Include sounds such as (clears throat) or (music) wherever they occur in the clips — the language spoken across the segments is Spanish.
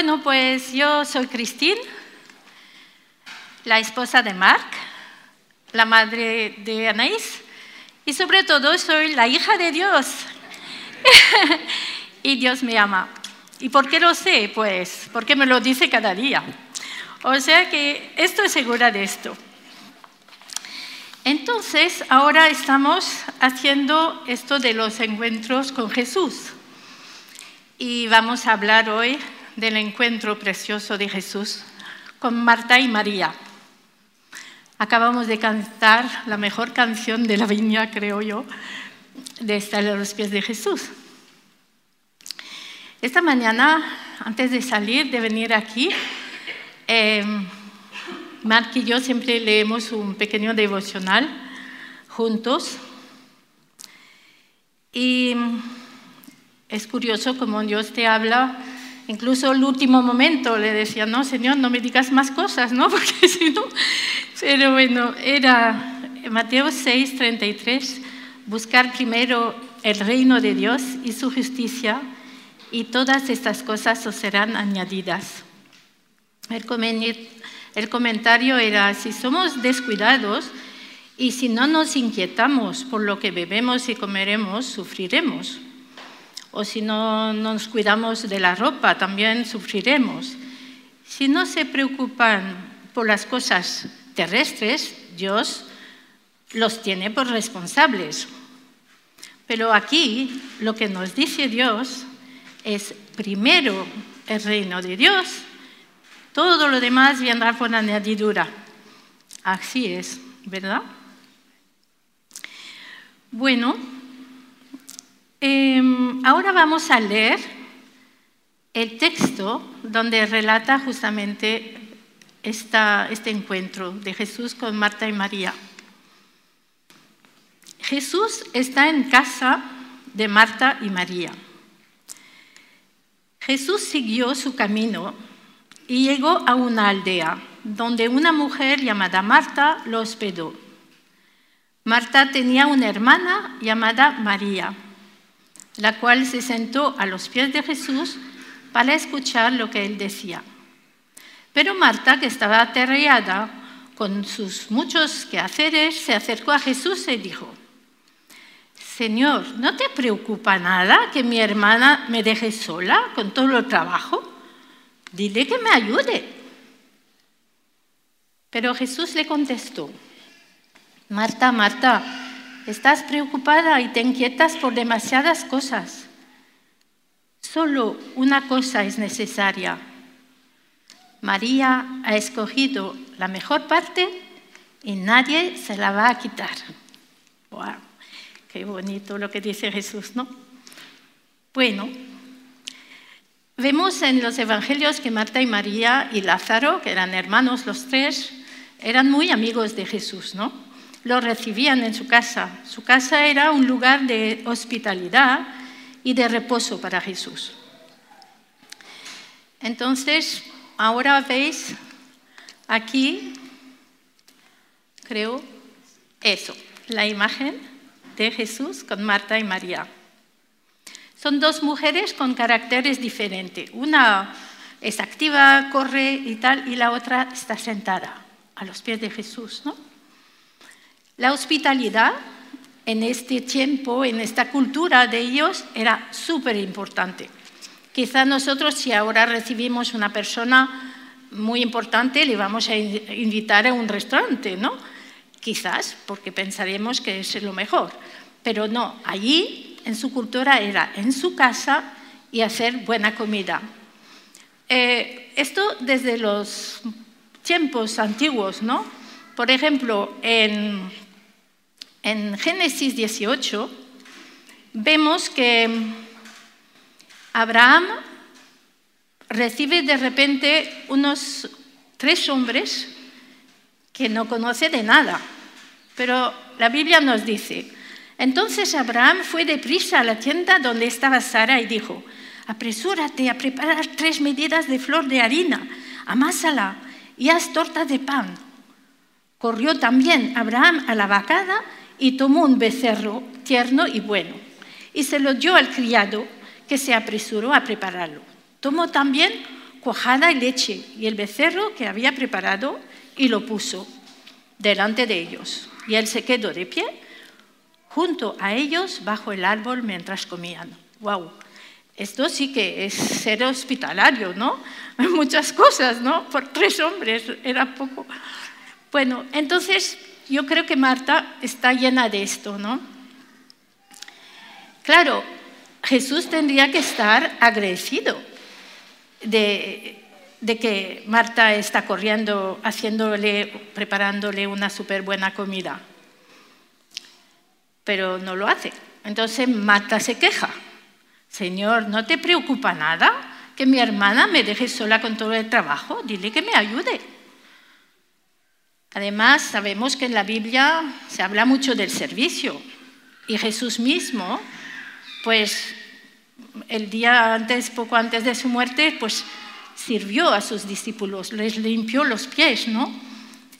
Bueno, pues yo soy Cristín, la esposa de Marc, la madre de Anaís y sobre todo soy la hija de Dios. (laughs) y Dios me ama. ¿Y por qué lo sé? Pues porque me lo dice cada día. O sea que estoy segura de esto. Entonces, ahora estamos haciendo esto de los encuentros con Jesús. Y vamos a hablar hoy del encuentro precioso de Jesús con Marta y María. Acabamos de cantar la mejor canción de la viña, creo yo, de estar a los pies de Jesús. Esta mañana, antes de salir, de venir aquí, eh, Mark y yo siempre leemos un pequeño devocional juntos. Y es curioso como Dios te habla Incluso el último momento le decía, no, Señor, no me digas más cosas, ¿no? (laughs) Porque si no... Pero bueno, era Mateo 6, 33, buscar primero el reino de Dios y su justicia, y todas estas cosas os serán añadidas. El comentario era, si somos descuidados y si no nos inquietamos por lo que bebemos y comeremos, sufriremos o si no nos cuidamos de la ropa, también sufriremos. Si no se preocupan por las cosas terrestres, Dios los tiene por responsables. Pero aquí lo que nos dice Dios es primero el reino de Dios, todo lo demás vendrá por añadidura. Así es, ¿verdad? Bueno, Em, ahora vamos a leer el texto donde relata justamente este encuentro de Jesús con Marta y María. Jesús está en casa de Marta y María. Jesús siguió su camino y llegó a una aldea donde una mujer llamada Marta lo hospedó. Marta tenía una hermana llamada María la cual se sentó a los pies de Jesús para escuchar lo que él decía. Pero Marta, que estaba aterrada con sus muchos quehaceres, se acercó a Jesús y dijo, Señor, ¿no te preocupa nada que mi hermana me deje sola con todo el trabajo? Dile que me ayude. Pero Jesús le contestó, Marta, Marta, Estás preocupada y te inquietas por demasiadas cosas. Solo una cosa es necesaria. María ha escogido la mejor parte y nadie se la va a quitar. ¡Wow! Qué bonito lo que dice Jesús, ¿no? Bueno, vemos en los evangelios que Marta y María y Lázaro, que eran hermanos los tres, eran muy amigos de Jesús, ¿no? Lo recibían en su casa. Su casa era un lugar de hospitalidad y de reposo para Jesús. Entonces, ahora veis aquí, creo, eso, la imagen de Jesús con Marta y María. Son dos mujeres con caracteres diferentes. Una es activa, corre y tal, y la otra está sentada a los pies de Jesús, ¿no? La hospitalidad en este tiempo, en esta cultura de ellos, era súper importante. Quizá nosotros, si ahora recibimos una persona muy importante, le vamos a invitar a un restaurante, ¿no? Quizás, porque pensaremos que es lo mejor. Pero no, allí en su cultura era en su casa y hacer buena comida. Eh, esto desde los tiempos antiguos, ¿no? Por ejemplo, en en Génesis 18 vemos que Abraham recibe de repente unos tres hombres que no conoce de nada. Pero la Biblia nos dice, entonces Abraham fue deprisa a la tienda donde estaba Sara y dijo, apresúrate a preparar tres medidas de flor de harina, amásala y haz torta de pan. Corrió también Abraham a la vacada y tomó un becerro tierno y bueno y se lo dio al criado que se apresuró a prepararlo. Tomó también cuajada y leche y el becerro que había preparado y lo puso delante de ellos. Y él se quedó de pie junto a ellos bajo el árbol mientras comían. ¡Wow! Esto sí que es ser hospitalario, ¿no? (laughs) Muchas cosas, ¿no? Por tres hombres era poco. Bueno, entonces yo creo que Marta está llena de esto, ¿no? Claro, Jesús tendría que estar agradecido de, que Marta está corriendo, haciéndole, preparándole una súper buena comida. Pero no lo hace. Entonces Marta se queja. Señor, ¿no te preocupa nada que mi hermana me deje sola con todo el trabajo? Dile que me ayude. Además, sabemos que en la Biblia se habla mucho del servicio y Jesús mismo, pues el día antes, poco antes de su muerte, pues sirvió a sus discípulos, les limpió los pies, ¿no?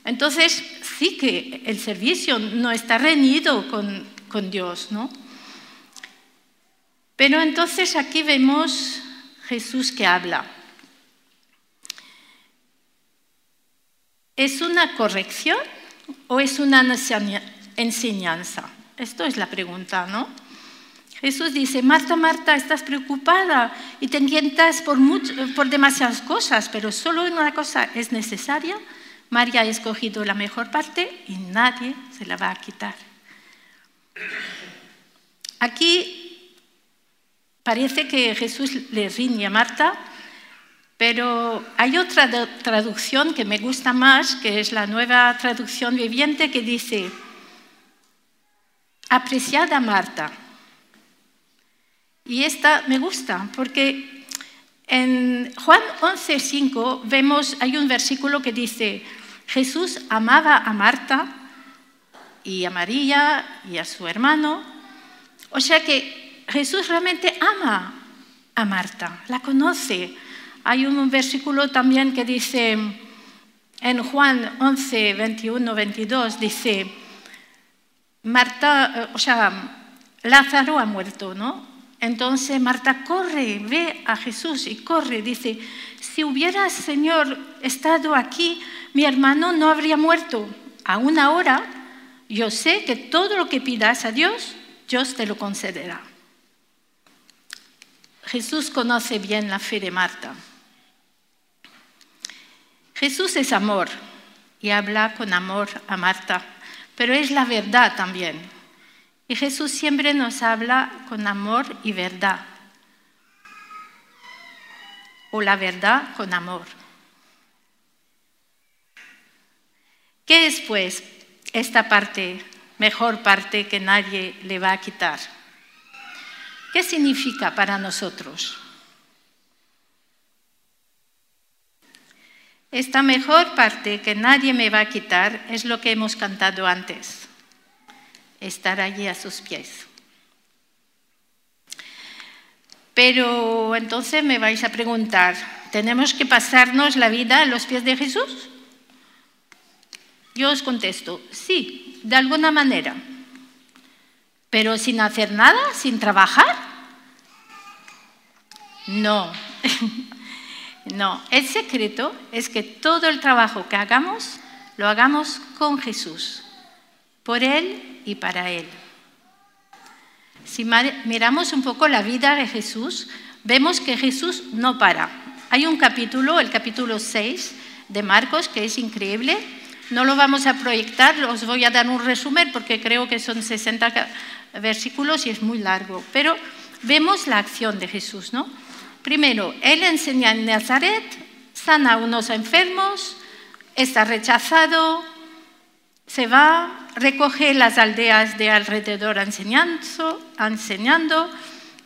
Entonces, sí que el servicio no está reñido con, con Dios, ¿no? Pero entonces aquí vemos Jesús que habla. ¿Es una corrección o es una enseñanza? Esto es la pregunta, ¿no? Jesús dice, Marta, Marta, estás preocupada y te inquietas por, por demasiadas cosas, pero solo una cosa es necesaria. María ha escogido la mejor parte y nadie se la va a quitar. Aquí parece que Jesús le riñe a Marta, pero hay otra traducción que me gusta más, que es la nueva traducción viviente, que dice, apreciada Marta, y esta me gusta porque en Juan 11:5 vemos, hay un versículo que dice, Jesús amaba a Marta y a María y a su hermano. O sea que Jesús realmente ama a Marta, la conoce. Hay un versículo también que dice, en Juan 11, 21, 22, dice, Marta, eh, o sea, Lázaro ha muerto, ¿no? Entonces Marta corre, ve a Jesús y corre, dice, si hubieras, Señor, estado aquí, mi hermano no habría muerto. Aún ahora, yo sé que todo lo que pidas a Dios, Dios te lo concederá. Jesús conoce bien la fe de Marta. Jesús es amor y habla con amor a Marta, pero es la verdad también. Y Jesús siempre nos habla con amor y verdad. O la verdad con amor. ¿Qué es pues esta parte, mejor parte que nadie le va a quitar? ¿Qué significa para nosotros? Esta mejor parte que nadie me va a quitar es lo que hemos cantado antes estar allí a sus pies. Pero entonces me vais a preguntar, ¿tenemos que pasarnos la vida a los pies de Jesús? Yo os contesto, sí, de alguna manera. Pero sin hacer nada, sin trabajar. No, (laughs) no. El secreto es que todo el trabajo que hagamos lo hagamos con Jesús, por Él y para Él. Si miramos un poco la vida de Jesús, vemos que Jesús no para. Hay un capítulo, el capítulo 6 de Marcos, que es increíble. No lo vamos a proyectar, os voy a dar un resumen porque creo que son 60 versículos y es muy largo. Pero vemos la acción de Jesús, ¿no? Primero, Él enseña en Nazaret, sana a unos enfermos, está rechazado, se va, recoge las aldeas de alrededor enseñando, enseñando,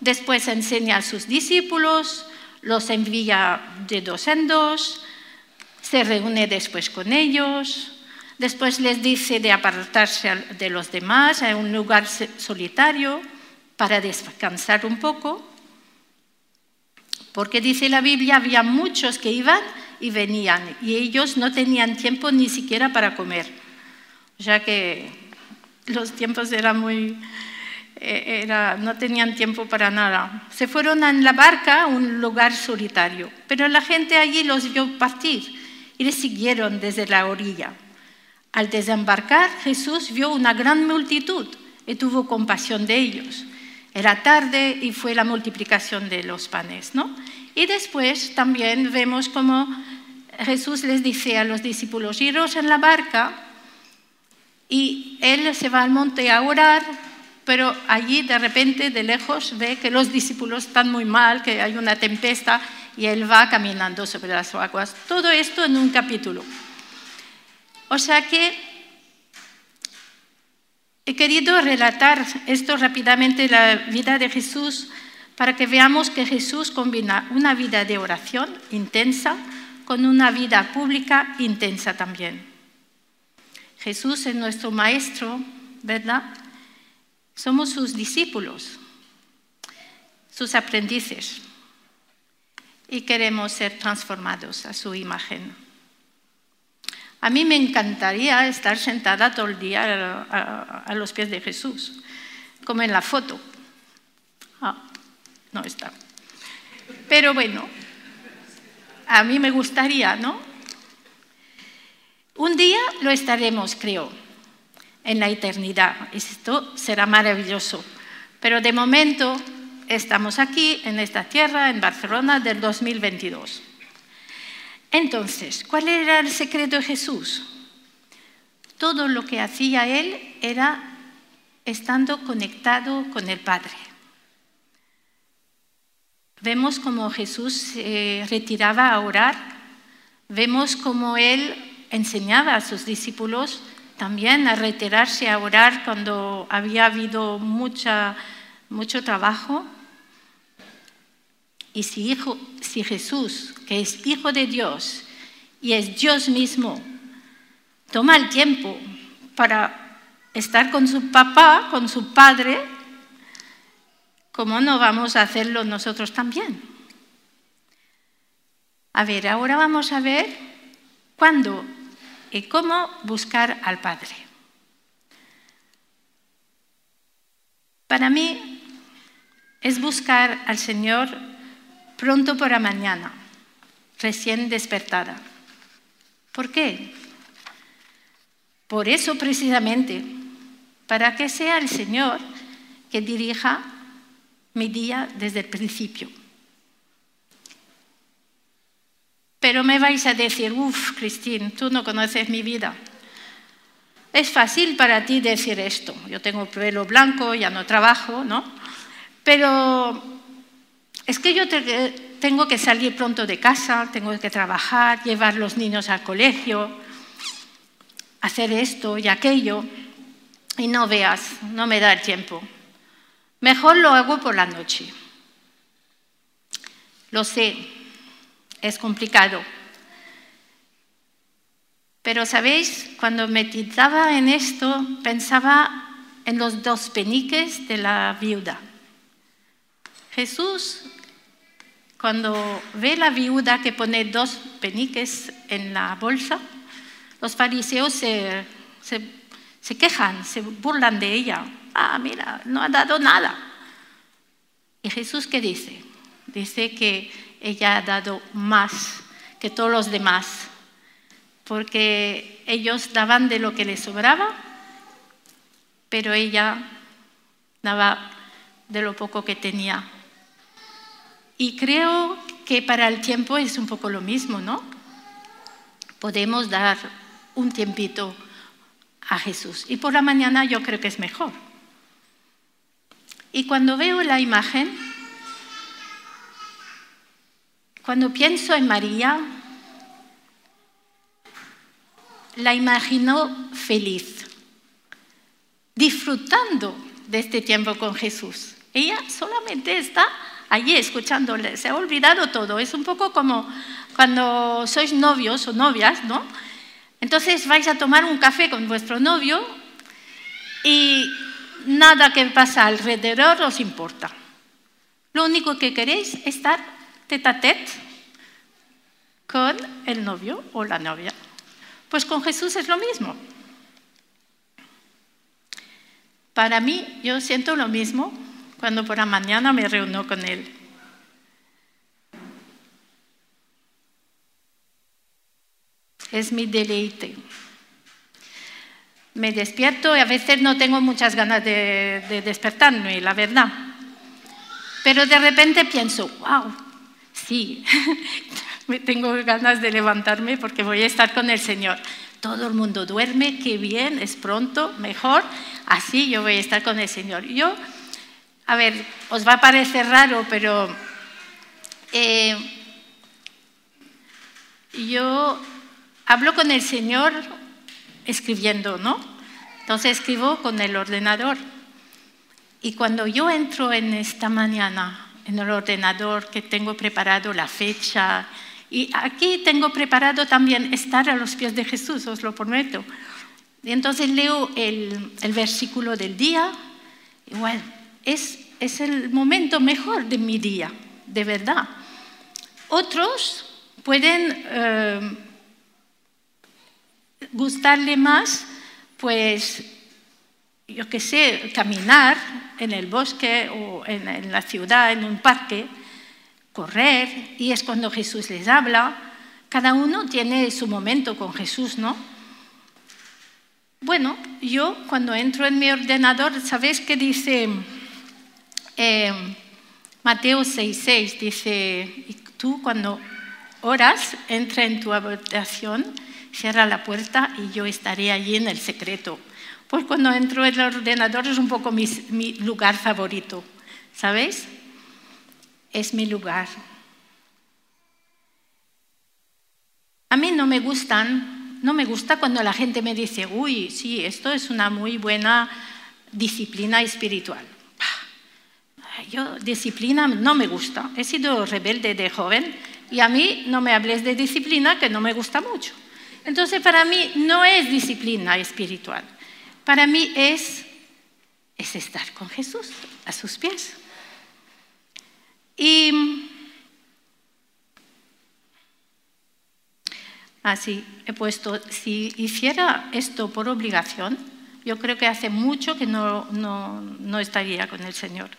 después enseña a sus discípulos, los envía de dos en dos, se reúne después con ellos, después les dice de apartarse de los demás en un lugar solitario para descansar un poco, porque dice la Biblia, había muchos que iban y venían y ellos no tenían tiempo ni siquiera para comer ya que los tiempos eran muy eh, no tenían tiempo para nada. Se fueron en la barca a un lugar solitario, pero la gente allí los vio partir y les siguieron desde la orilla. Al desembarcar, Jesús vio una gran multitud y tuvo compasión de ellos. Era tarde y fue la multiplicación de los panes, ¿no? Y después también vemos cómo Jesús les dice a los discípulos, iros en la barca y él se va al monte a orar, pero allí de repente de lejos ve que los discípulos están muy mal, que hay una tempestad y él va caminando sobre las aguas. Todo esto en un capítulo. O sea que he querido relatar esto rápidamente, la vida de Jesús, para que veamos que Jesús combina una vida de oración intensa con una vida pública intensa también. Jesús es nuestro maestro, ¿verdad? Somos sus discípulos, sus aprendices, y queremos ser transformados a su imagen. A mí me encantaría estar sentada todo el día a, los pies de Jesús, como en la foto. Ah, no está. Pero bueno, a mí me gustaría, ¿no? Un día lo estaremos, creo en la eternidad. Esto será maravilloso. Pero de momento estamos aquí, en esta tierra, en Barcelona, del 2022. Entonces, ¿cuál era el secreto de Jesús? Todo lo que hacía él era estando conectado con el Padre. Vemos cómo Jesús se retiraba a orar, vemos cómo él enseñaba a sus discípulos también a retirarse a orar cuando había habido mucha, mucho trabajo. Y si, hijo, si Jesús, que es hijo de Dios y es Dios mismo, toma el tiempo para estar con su papá, con su padre, ¿cómo no vamos a hacerlo nosotros también? A ver, ahora vamos a ver cuándo y cómo buscar al Padre. Para mí es buscar al Señor pronto por la mañana, recién despertada. ¿Por qué? Por eso precisamente, para que sea el Señor que dirija mi día desde el principio. Pero me vais a decir, uff, Cristín, tú no conoces mi vida. Es fácil para ti decir esto. Yo tengo pelo blanco, ya no trabajo, ¿no? Pero es que yo tengo que salir pronto de casa, tengo que trabajar, llevar los niños al colegio, hacer esto y aquello, y no veas, no me da el tiempo. Mejor lo hago por la noche. Lo sé, es complicado. Pero, ¿sabéis? Cuando meditaba en esto, pensaba en los dos peniques de la viuda. Jesús, cuando ve la viuda que pone dos peniques en la bolsa, los fariseos se, se quejan, se burlan de ella. Ah, mira, no ha dado nada. ¿Y Jesús qué dice? Dice que ella ha dado más que todos los demás, porque ellos daban de lo que les sobraba, pero ella daba de lo poco que tenía. Y creo que para el tiempo es un poco lo mismo, ¿no? Podemos dar un tiempito a Jesús. Y por la mañana yo creo que es mejor. Y cuando veo la imagen, cuando pienso en María, la imagino feliz, disfrutando de este tiempo con Jesús. Ella solamente está allí escuchándole, se ha olvidado todo. Es un poco como cuando sois novios o novias, ¿no? Entonces vais a tomar un café con vuestro novio y nada que pasa alrededor os importa. Lo único que queréis es estar tete con el novio o la novia. Pues con Jesús es lo mismo. Para mí, yo siento lo mismo cuando por la mañana me reúno con Él. Es mi deleite. Me despierto y a veces no tengo muchas ganas de, despertarme, la verdad. Pero de repente pienso, wow, sí, (laughs) tengo ganas de levantarme porque voy a estar con el Señor. Todo el mundo duerme, qué bien, es pronto, mejor, así yo voy a estar con el Señor. Yo, a ver, os va a parecer raro, pero eh, yo hablo con el Señor escribiendo, ¿no? Entonces escribo con el ordenador. Y cuando yo entro en esta mañana en el ordenador que tengo preparado la fecha, y aquí tengo preparado también estar a los pies de Jesús, os lo prometo. Y entonces leo el, versículo del día, y bueno, es, es el momento mejor de mi día, de verdad. Otros pueden eh, gustarle más, pues, yo qué sé, caminar en el bosque o en, la ciudad, en un parque, correr, y es cuando Jesús les habla. Cada uno tiene su momento con Jesús, ¿no? Bueno, yo cuando entro en mi ordenador, ¿sabéis qué dice eh, Mateo 6:6? Dice, tú cuando oras, entra en tu habitación cierra la puerta y yo estaré allí en el secreto. Pues cuando entro en el ordenador es un poco mi, mi lugar favorito, ¿sabéis? Es mi lugar. A mí no me gustan, no me gusta cuando la gente me dice, uy, sí, esto es una muy buena disciplina espiritual. Yo disciplina no me gusta. He sido rebelde de joven y a mí no me hables de disciplina que no me gusta mucho. Entonces, para mí no es disciplina espiritual. Para mí es, es estar con Jesús a sus pies. Y así he puesto, si hiciera esto por obligación, yo creo que hace mucho que no, no, no estaría con el Señor,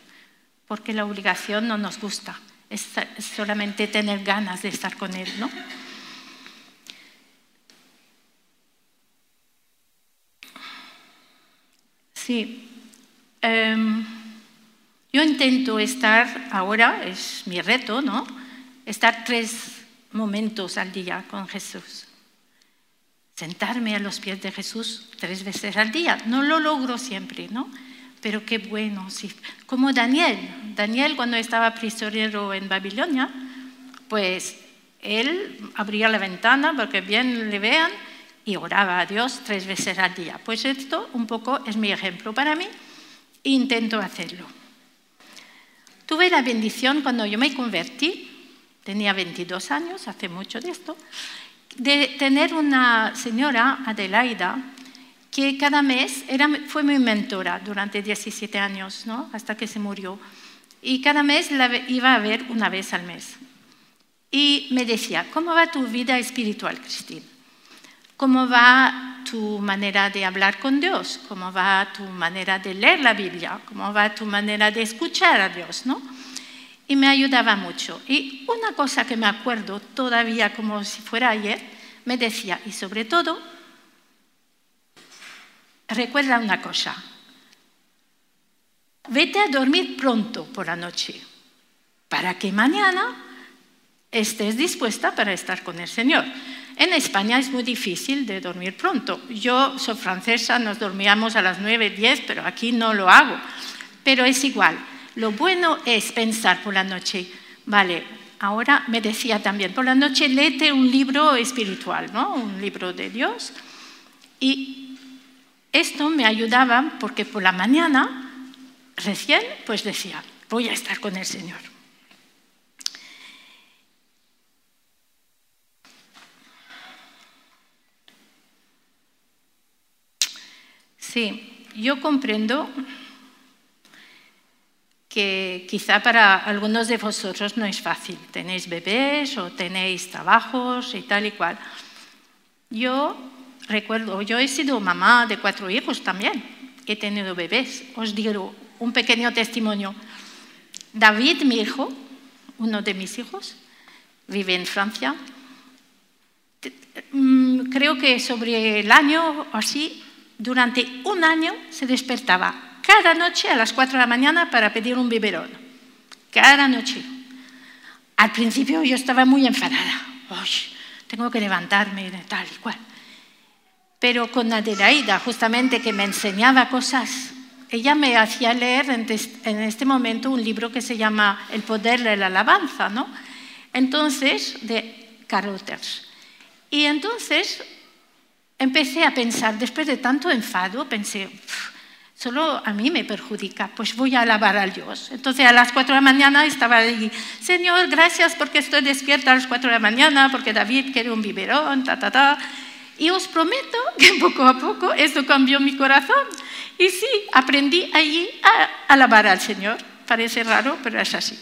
porque la obligación no nos gusta, es solamente tener ganas de estar con Él, ¿no? Sí. Em, yo intento estar ahora, es mi reto, ¿no? Estar tres momentos al día con Jesús. Sentarme a los pies de Jesús tres veces al día. No lo logro siempre, ¿no? Pero qué bueno, sí. Como Daniel. Daniel cuando estaba prisionero en Babilonia, pues él abría la ventana para que bien le vean y oraba a Dios tres veces al día. Pues esto un poco es mi ejemplo para mí e intento hacerlo. Tuve la bendición cuando yo me convertí, tenía 22 años, hace mucho de esto, de tener una señora, Adelaida, que cada mes era, fue mi mentora durante 17 años, ¿no? hasta que se murió. Y cada mes la iba a ver una vez al mes. Y me decía, ¿cómo va tu vida espiritual, Cristina? cómo va tu manera de hablar con Dios, cómo va tu manera de leer la Biblia, cómo va tu manera de escuchar a Dios, ¿no? Y me ayudaba mucho. Y una cosa que me acuerdo todavía como si fuera ayer, me decía, y sobre todo, recuerda una cosa, vete a dormir pronto por la noche, para que mañana estés dispuesta para estar con el Señor. En España es muy difícil de dormir pronto. Yo soy francesa, nos dormíamos a las 9, 10, pero aquí no lo hago. Pero es igual. Lo bueno es pensar por la noche, vale, ahora me decía también, por la noche léete un libro espiritual, ¿no? Un libro de Dios. Y esto me ayudaba porque por la mañana, recién, pues decía, voy a estar con el Señor. Sí, yo comprendo que quizá para algunos de vosotros no es fácil. Tenéis bebés o tenéis trabajos y tal y cual. Yo recuerdo, yo he sido mamá de cuatro hijos también he tenido bebés. Os digo un pequeño testimonio. David, mi hijo, uno de mis hijos, vive en Francia. Mm, creo que sobre el año o así, durante un año se despertaba cada noche a las 4 de la mañana para pedir un biberón. Cada noche. Al principio yo estaba muy enfadada. tengo que levantarme, tal y cual. Pero con Adelaida, justamente que me enseñaba cosas, ella me hacía leer en este momento un libro que se llama El poder de la alabanza, ¿no? Entonces, de Carothers. Y entonces empecé a pensar, después de tanto enfado, pensé, solo a mí me perjudica, pues voy a alabar a Dios. Entonces a las cuatro de la mañana estaba ahí, Señor, gracias porque estoy despierta a las cuatro de la mañana, porque David quiere un biberón, ta, ta, ta. Y os prometo que (laughs) poco a poco esto cambió mi corazón. Y sí, aprendí allí a alabar al Señor. Parece raro, pero es así.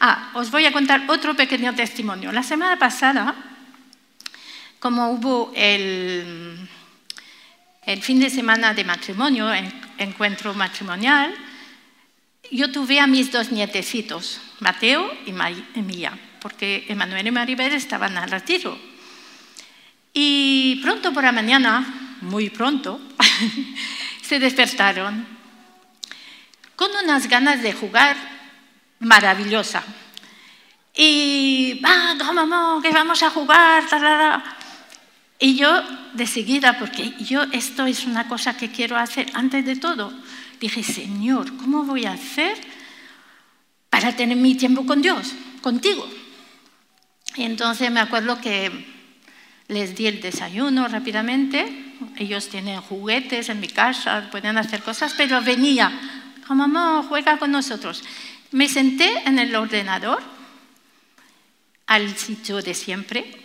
Ah, os voy a contar otro pequeño testimonio. La semana pasada, como hubo el, fin de semana de matrimonio, encuentro matrimonial, yo tuve a mis dos nietecitos, Mateo y Mía, porque Emanuel y Maribel estaban al retiro. Y pronto por la mañana, muy pronto, (laughs) se despertaron con unas ganas de jugar maravillosa. Y, ah, que vamos a jugar, y yo, de seguida, porque yo esto es una cosa que quiero hacer antes de todo, dije, Señor, ¿cómo voy a hacer para tener mi tiempo con Dios, contigo? Y entonces me acuerdo que les di el desayuno rápidamente. Ellos tienen juguetes en mi casa, pueden hacer cosas, pero venía, oh, mamá, juega con nosotros. Me senté en el ordenador, al sitio de siempre,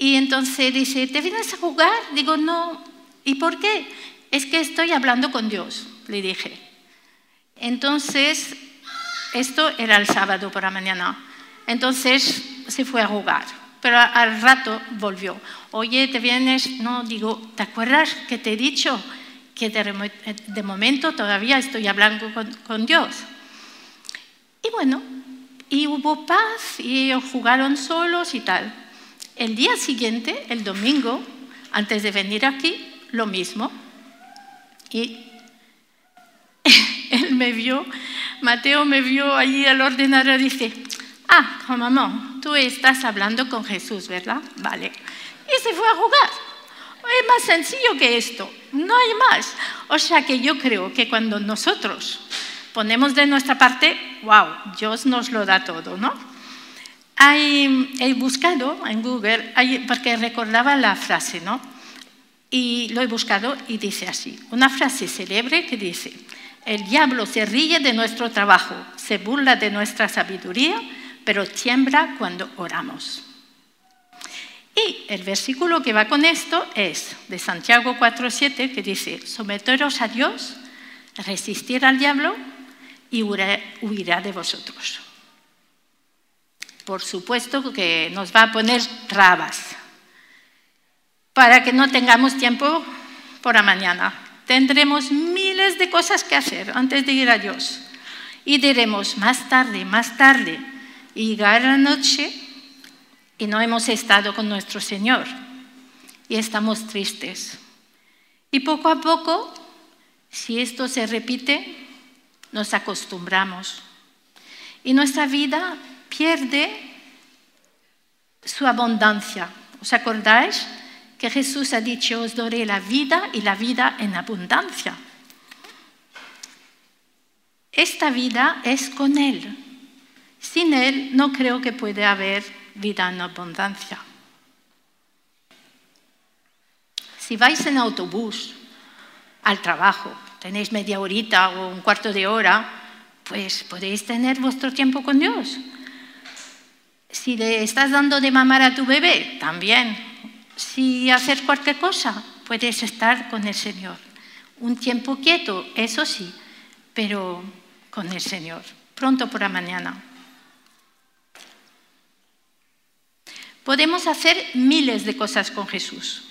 y entonces dice, ¿te vienes a jugar? Digo, no. ¿Y por qué? Es que estoy hablando con Dios, le dije. Entonces, esto era el sábado por la mañana. Entonces se fue a jugar, pero al rato volvió. Oye, ¿te vienes? No, digo, ¿te acuerdas que te he dicho que de, momento todavía estoy hablando con, con Dios? Y bueno, y hubo paz y ellos jugaron solos y tal. El día siguiente, el domingo, antes de venir aquí, lo mismo. Y (laughs) él me vio, Mateo me vio allí al ordenador y dice, ah, mamá, tú estás hablando con Jesús, ¿verdad? Vale. Y se fue a jugar. Es más sencillo que esto, no hay más. O sea que yo creo que cuando nosotros ponemos de nuestra parte, wow, Dios nos lo da todo, ¿no? he buscado en Google, porque recordaba la frase, ¿no? Y lo he buscado y dice así, una frase célebre que dice, el diablo se ríe de nuestro trabajo, se burla de nuestra sabiduría, pero tiembla cuando oramos. Y el versículo que va con esto es de Santiago 4.7 que dice, someteros a Dios, resistir al diablo y huirá de vosotros por supuesto que nos va a poner trabas para que no tengamos tiempo por la mañana. Tendremos miles de cosas que hacer antes de ir a Dios. Y diremos, más tarde, más tarde. Y llegar la noche y no hemos estado con nuestro Señor. Y estamos tristes. Y poco a poco, si esto se repite, nos acostumbramos. Y nuestra vida pierde su abundancia. ¿Os acordáis que Jesús ha dicho, os daré la vida y la vida en abundancia? Esta vida es con Él. Sin Él no creo que pueda haber vida en abundancia. Si vais en autobús al trabajo, tenéis media horita o un cuarto de hora, pues podéis tener vuestro tiempo con Dios. Si le estás dando de mamar a tu bebé, también. Si haces cualquier cosa, puedes estar con el Señor. Un tiempo quieto, eso sí, pero con el Señor, pronto por la mañana. Podemos hacer miles de cosas con Jesús.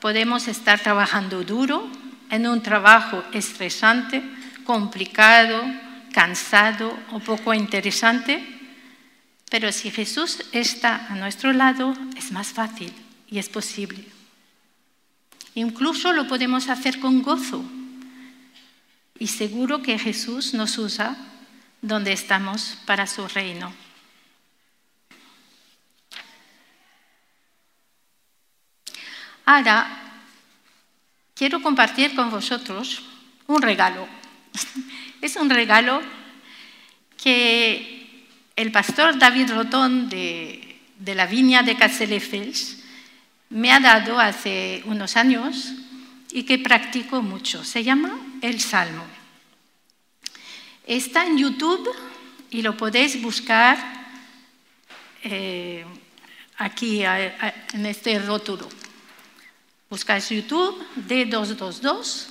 Podemos estar trabajando duro, en un trabajo estresante, complicado, cansado o poco interesante, pero si Jesús está a nuestro lado, es más fácil y es posible. Incluso lo podemos hacer con gozo. Y seguro que Jesús nos usa donde estamos para su reino. Ahora, quiero compartir con vosotros un regalo. (laughs) Es un regalo que el pastor David Rotón de, la viña de Castelldefels me ha dado hace unos años y que practico mucho. Se llama el Salmo. Está en YouTube y lo podéis buscar eh, aquí en este rótulo. Buscáis YouTube D222.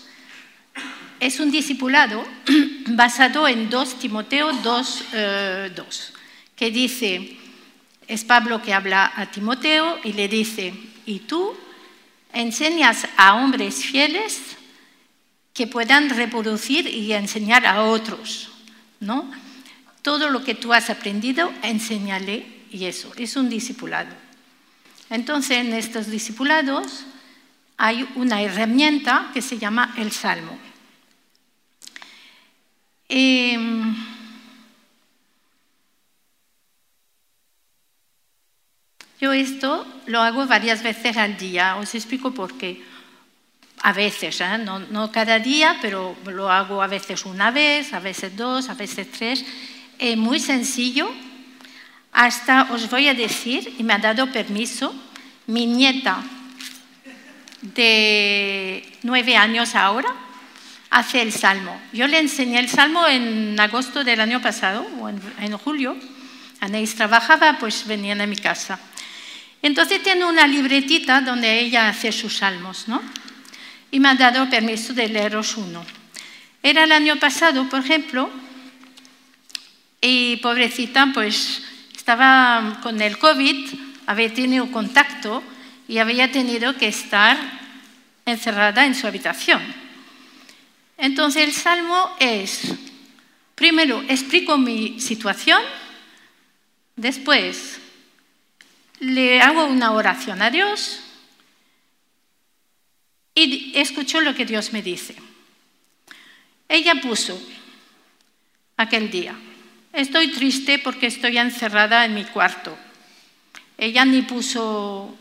Es un discipulado (clears throat) basado en 2 Timoteo 2, eh, que dice, es Pablo que habla a Timoteo y le dice, y tú enseñas a hombres fieles que puedan reproducir y enseñar a otros, ¿no? Todo lo que tú has aprendido, enséñale y eso, es un discipulado. Entonces, en estos discipulados hay una herramienta que se llama el salmo. Em, yo esto lo hago varias veces al día, os explico por qué. A veces, ¿eh? no, cada día, pero lo hago a veces una vez, a veces dos, a veces tres. Es muy sencillo. Hasta os voy a decir, y me ha dado permiso, mi nieta de nueve años ahora hace el salmo. Yo le enseñé el salmo en agosto del año pasado, o en, julio. Anaís trabajaba, pues venían a mi casa. Entonces tiene una libretita donde ella hace sus salmos, ¿no? y me ha dado permiso de leeros uno. Era el año pasado, por ejemplo, y pobrecita, pues estaba con el COVID, había tenido contacto y había tenido que estar encerrada en su habitación. Entonces el salmo es, primero explico mi situación, después le hago una oración a Dios, y escuchó lo que Dios me dice. Ella puso aquel día, estoy triste porque estoy encerrada en mi cuarto. Ella ni puso,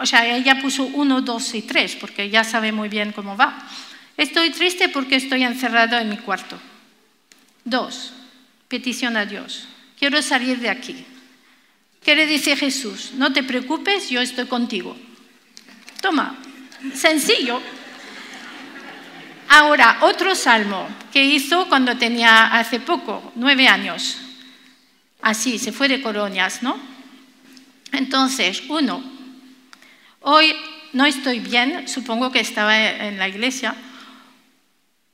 o sea, ella puso uno, dos y tres, porque ya sabe muy bien cómo va. Estoy triste porque estoy encerrada en mi cuarto. Dos, petición a Dios. Quiero salir de aquí. ¿Qué le dice Jesús? No te preocupes, yo estoy contigo. Toma, Sencillo. Ahora, otro salmo que hizo cuando tenía hace poco, nueve años. Así, se fue de colonias, ¿no? Entonces, uno, hoy no estoy bien, supongo que estaba en la iglesia,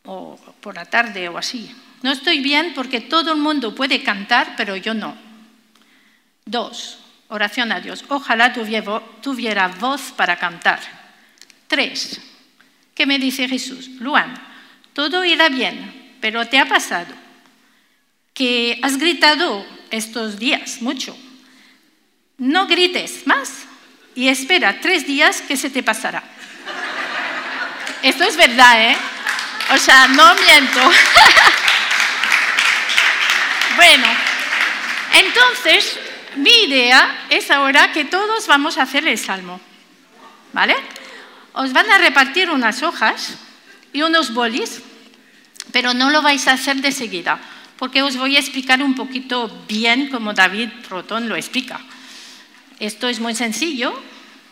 o por la tarde o así. No estoy bien porque todo el mundo puede cantar, pero yo no. Dos, oración a Dios. Ojalá tuviera voz para cantar. Tres. ¿Qué me dice Jesús? Luan, todo irá bien, pero te ha pasado que has gritado estos días mucho. No grites más y espera tres días que se te pasará. Esto es verdad, ¿eh? O sea, no miento. (laughs) bueno, entonces mi idea es ahora que todos vamos a hacer el salmo. ¿Vale? os van a repartir unas hojas y unos bolis, pero no lo vais a hacer de seguida, porque os voy a explicar un poquito bien como David Protón lo explica. Esto es muy sencillo,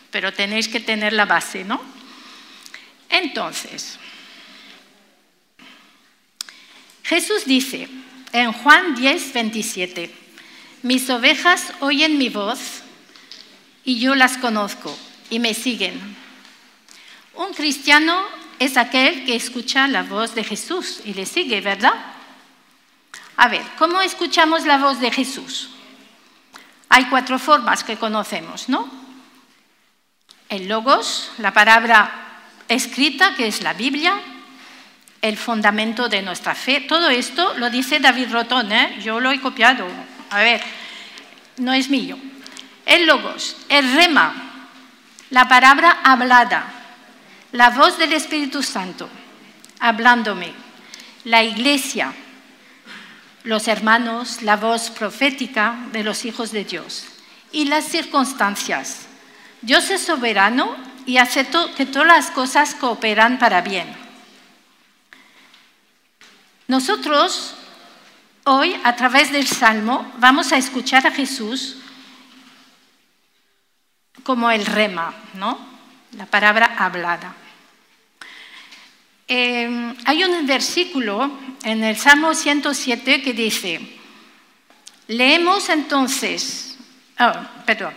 pero tenéis que tener la base, ¿no? Entonces, Jesús dice en Juan 10, 27, mis ovejas oyen mi voz y yo las conozco y me siguen un cristiano es aquel que escucha la voz de Jesús y le sigue, ¿verdad? A ver, ¿cómo escuchamos la voz de Jesús? Hay cuatro formas que conocemos, ¿no? el logos, la palabra escrita, que es la Biblia, el fundamento de nuestra fe. Todo esto lo dice David Rotón, ¿eh? yo lo he copiado. A ver, no es mío. El logos, el rema, la palabra hablada, la voz del Espíritu Santo, hablándome, la iglesia, los hermanos, la voz profética de los hijos de Dios y las circunstancias. Dios es soberano y acepto que todas las cosas cooperan para bien. Nosotros hoy, a través del Salmo, vamos a escuchar a Jesús como el rema, ¿no? La palabra hablada. Eh, hay un versículo en el Salmo 107 que dice, leemos entonces, oh, perdón,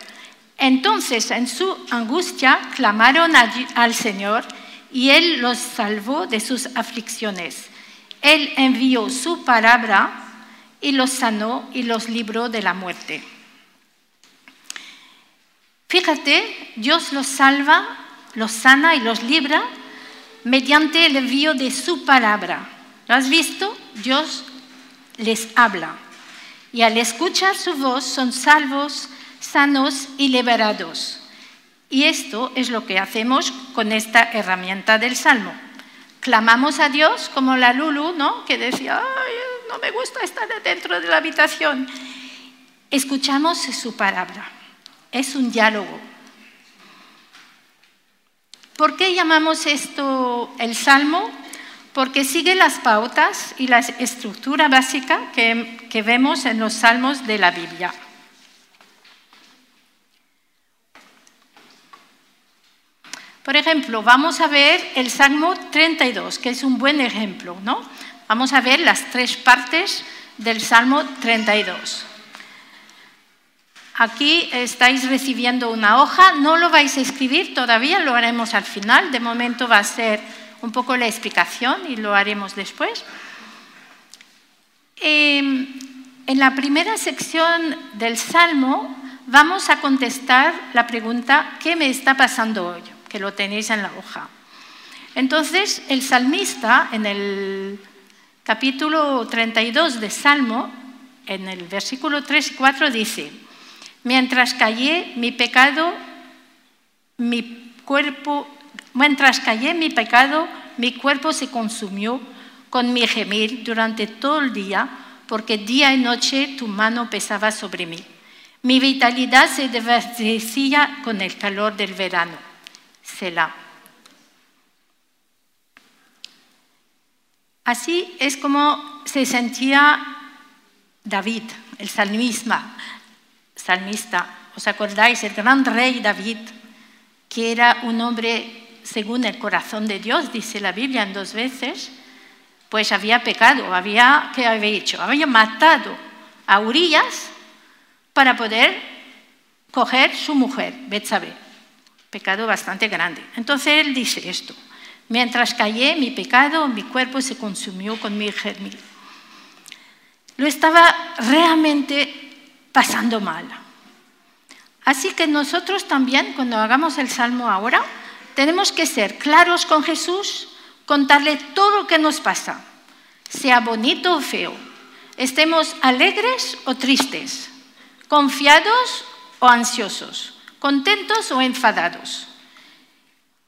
entonces en su angustia clamaron al Señor y Él los salvó de sus aflicciones. Él envió su palabra y los sanó y los libró de la muerte. Fíjate, Dios los salva, los sana y los libra mediante el envío de su palabra. ¿Lo has visto? Dios les habla. Y al escuchar su voz son salvos, sanos y liberados. Y esto es lo que hacemos con esta herramienta del Salmo. Clamamos a Dios como la Lulu, ¿no? Que decía, no me gusta estar dentro de la habitación. Escuchamos su palabra. Es un diálogo. ¿Por qué llamamos esto el Salmo? Porque sigue las pautas y la estructura básica que, vemos en los salmos de la Biblia. Por ejemplo, vamos a ver el Salmo 32, que es un buen ejemplo, ¿no? Vamos a ver las tres partes del Salmo 32. Aquí estáis recibiendo una hoja, no lo vais a escribir todavía, lo haremos al final, de momento va a ser un poco la explicación y lo haremos después. Em, en la primera sección del Salmo vamos a contestar la pregunta, ¿qué me está pasando hoy? que lo tenéis en la hoja. Entonces, el salmista, en el capítulo 32 de Salmo, en el versículo 3 y 4, dice, mientras callé mi pecado, mi cuerpo, mientras callé mi pecado, mi cuerpo se consumió con mi gemir durante todo el día, porque día y noche tu mano pesaba sobre mí. Mi vitalidad se desvanecía con el calor del verano. Selah. Así es como se sentía David, el salmista. Salmista. ¿Os acordáis? El gran rey David, que era un hombre según el corazón de Dios, dice la Biblia en dos veces, pues había pecado, había, ¿qué había hecho? Había matado a Urias para poder coger su mujer, Betsabé pecado bastante grande. Entonces él dice esto, mientras callé mi pecado, mi cuerpo se consumió con mi germil. Lo estaba realmente pasando mal. Así que nosotros también, cuando hagamos el salmo ahora, tenemos que ser claros con Jesús, contarle todo lo que nos pasa, sea bonito o feo, estemos alegres o tristes, confiados o ansiosos contentos o enfadados.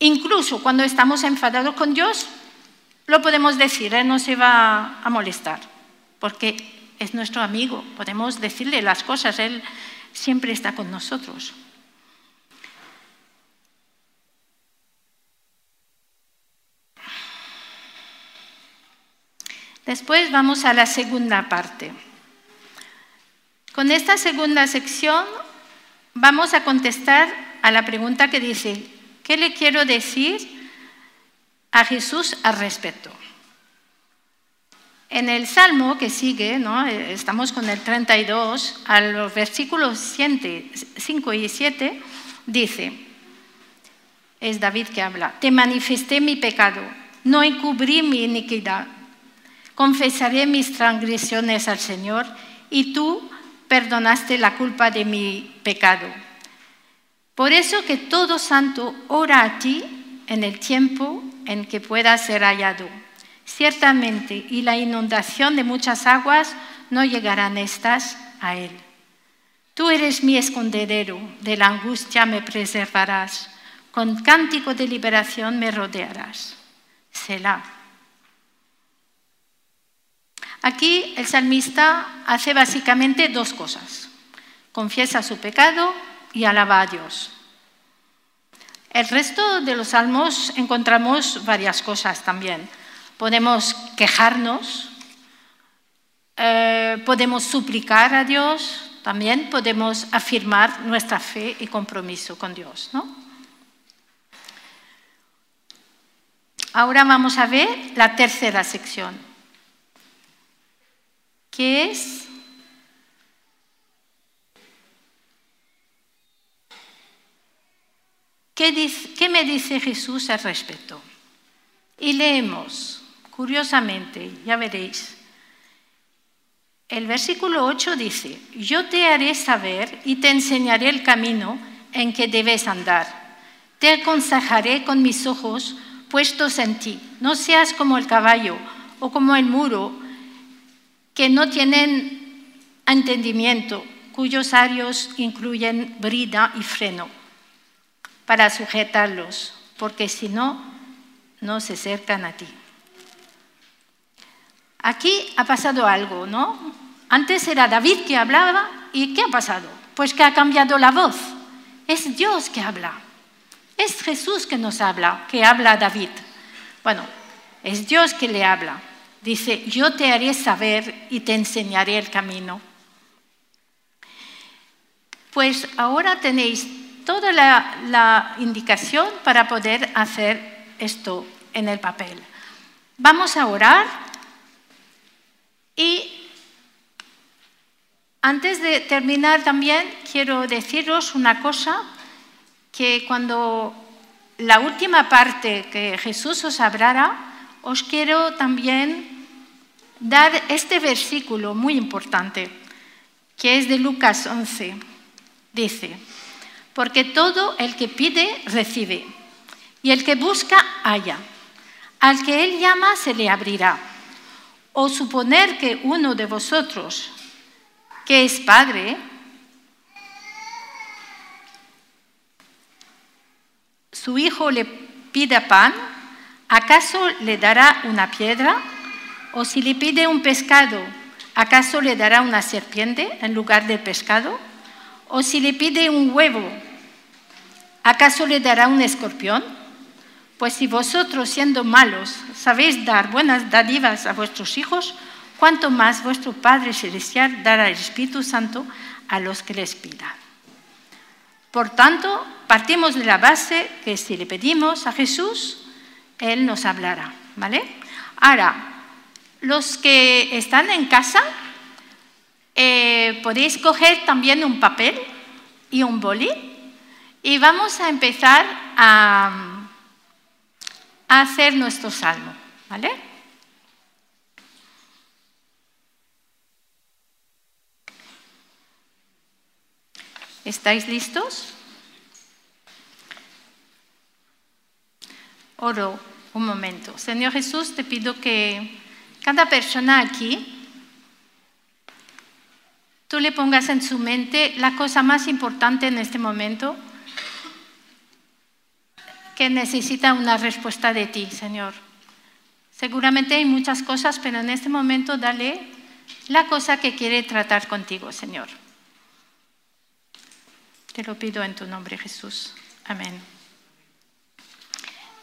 Incluso cuando estamos enfadados con Dios, lo podemos decir, Él no se va a molestar, porque es nuestro amigo, podemos decirle las cosas, Él siempre está con nosotros. Después vamos a la segunda parte. Con esta segunda sección vamos a contestar a la pregunta que dice, ¿qué le quiero decir a Jesús al respecto? En el Salmo que sigue, estamos con el 32, a los versículos 5 y 7, dice, es David que habla, te manifesté mi pecado, no encubrí mi iniquidad, confesaré mis transgresiones al Señor y tú perdonaste la culpa de mi pecado. Por eso que todo santo ora a ti en el tiempo en que pueda ser hallado. Ciertamente, y la inundación de muchas aguas no llegarán estas a él. Tú eres mi escondedero, de la angustia me preservarás, con cántico de liberación me rodearás. Selah. Aquí el salmista hace básicamente dos cosas. Confiesa su pecado y alaba a Dios. El resto de los salmos encontramos varias cosas también. Podemos quejarnos, eh, podemos suplicar a Dios, también podemos afirmar nuestra fe y compromiso con Dios. Ahora vamos a ver la tercera sección, que es ¿Qué, me dice Jesús al respecto? Y leemos, curiosamente, ya veréis. El versículo 8 dice, yo te haré saber y te enseñaré el camino en que debes andar. Te aconsejaré con mis ojos puestos en ti. No seas como el caballo o como el muro, que no tienen entendimiento, cuyos arios incluyen brida y freno para sujetarlos, porque si no, no se acercan a ti. Aquí ha pasado algo, ¿no? Antes era David que hablaba y ¿qué ha pasado? Pues que ha cambiado la voz. Es Dios que habla. Es Jesús que nos habla, que habla a David. Bueno, es Dios que le habla. Dice, yo te haré saber y te enseñaré el camino. Pues ahora tenéis toda la, indicación para poder hacer esto en el papel. Vamos a orar y antes de terminar también quiero deciros una cosa, que cuando la última parte que Jesús os hablara, os quiero también dar este versículo muy importante, que es de Lucas 11. Dice, porque todo el que pide, recibe, y el que busca, halla. Al que él llama, se le abrirá. O suponer que uno de vosotros, que es padre, su hijo le pide pan, ¿acaso le dará una piedra? ¿O si le pide un pescado, ¿acaso le dará una serpiente en lugar de pescado? ¿O si le pide un huevo, ¿acaso le dará un escorpión? Pues si vosotros, siendo malos, sabéis dar buenas dádivas a vuestros hijos, cuánto más vuestro Padre Celestial dará el Espíritu Santo a los que les pidan. Por tanto, partimos de la base que si le pedimos a Jesús, Él nos hablará. ¿vale? Ahora, los que están en casa, eh, podéis coger también un papel y un boli y vamos a empezar a, hacer nuestro salmo. ¿Vale? ¿Estáis listos? Oro un momento. Señor Jesús, te pido que cada persona aquí tú le pongas en su mente la cosa más importante en este momento que necesita una respuesta de ti, Señor. Seguramente hay muchas cosas, pero en este momento dale la cosa que quiere tratar contigo, Señor. Te lo pido en tu nombre, Jesús. Amén.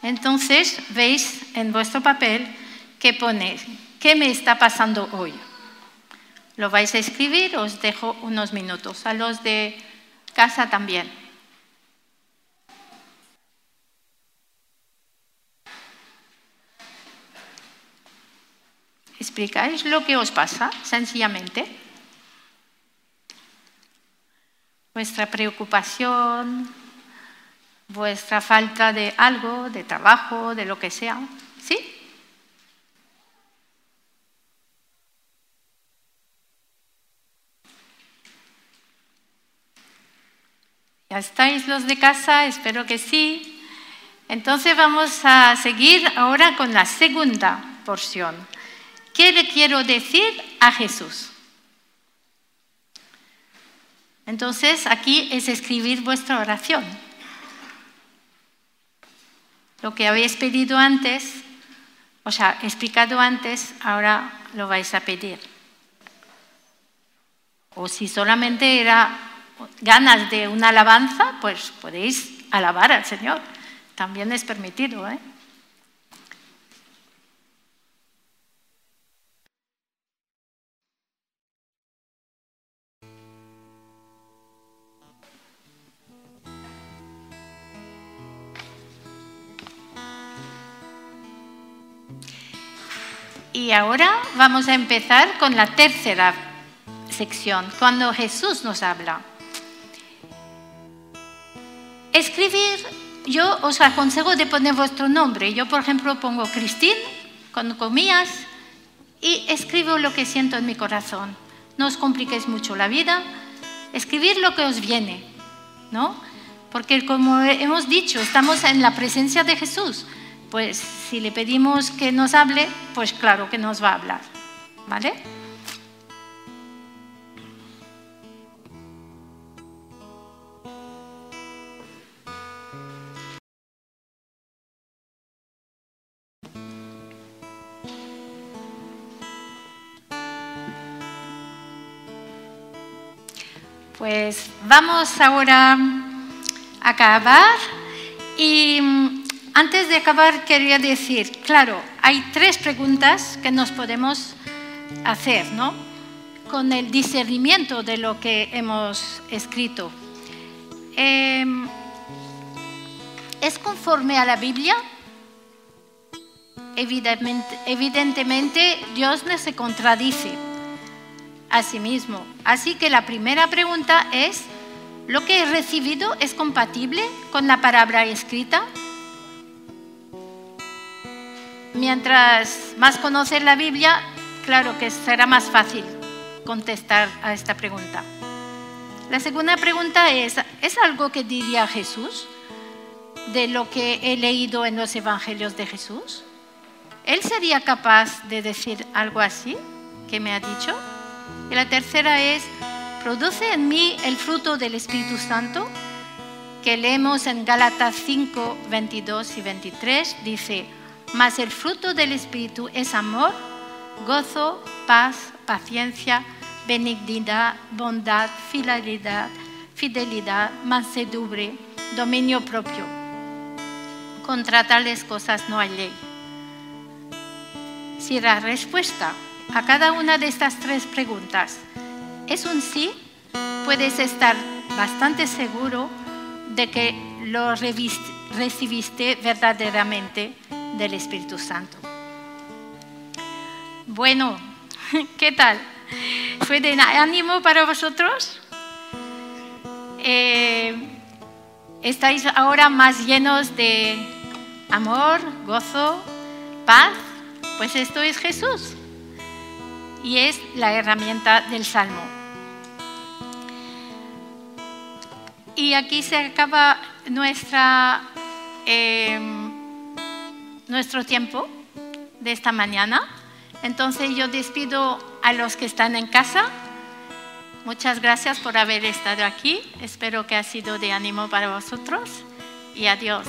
Entonces, veis en vuestro papel que pone, ¿qué me está pasando hoy? Lo vais a escribir, os dejo unos minutos. A los de casa también. ¿Explicáis lo que os pasa, sencillamente? Vuestra preocupación, vuestra falta de algo, de trabajo, de lo que sea. ¿Sí? ¿Ya estáis los de casa? Espero que sí. Entonces vamos a seguir ahora con la segunda porción. ¿Qué le quiero decir a Jesús? Entonces aquí es escribir vuestra oración. Lo que habéis pedido antes, o sea, explicado antes, ahora lo vais a pedir. O si solamente era ganas de una alabanza, pues podéis alabar al Señor. También es permitido, ¿eh? Y ahora vamos a empezar con la tercera sección, cuando Jesús nos habla. Escribir, yo os aconsejo de poner vuestro nombre. Yo, por ejemplo, pongo Cristín con comillas y escribo lo que siento en mi corazón. No os compliquéis mucho la vida, escribir lo que os viene, ¿no? Porque como hemos dicho, estamos en la presencia de Jesús pues si le pedimos que nos hable, pues claro que nos va a hablar. ¿Vale? Pues vamos ahora a acabar y antes de acabar, quería decir, claro, hay tres preguntas que nos podemos hacer, ¿no? Con el discernimiento de lo que hemos escrito. Em, ¿Es conforme a la Biblia? Evidentemente, evidentemente, Dios no se contradice a sí mismo. Así que la primera pregunta es, ¿lo que he recibido es compatible con la palabra escrita? Mientras más conoces la Biblia, claro que será más fácil contestar a esta pregunta. La segunda pregunta es, ¿es algo que diría Jesús de lo que he leído en los Evangelios de Jesús? ¿Él sería capaz de decir algo así que me ha dicho? Y la tercera es, ¿produce en mí el fruto del Espíritu Santo? Que leemos en Gálatas 5, 22 y 23, dice, mas el fruto del Espíritu es amor, gozo, paz, paciencia, benignidad, bondad, fidelidad, fidelidad, mansedumbre, dominio propio. Contra tales cosas no hay ley. Si la respuesta a cada una de estas tres preguntas es un sí, puedes estar bastante seguro de que lo recibiste verdaderamente del Espíritu Santo. Bueno, (laughs) ¿qué tal? ¿Fue de ánimo para vosotros? Eh, ¿Estáis ahora más llenos de amor, gozo, paz? Pues esto es Jesús y es la herramienta del Salmo. Y aquí se acaba nuestra... Eh, nuestro tiempo de esta mañana. Entonces yo despido a los que están en casa. Muchas gracias por haber estado aquí. Espero que ha sido de ánimo para vosotros y adiós.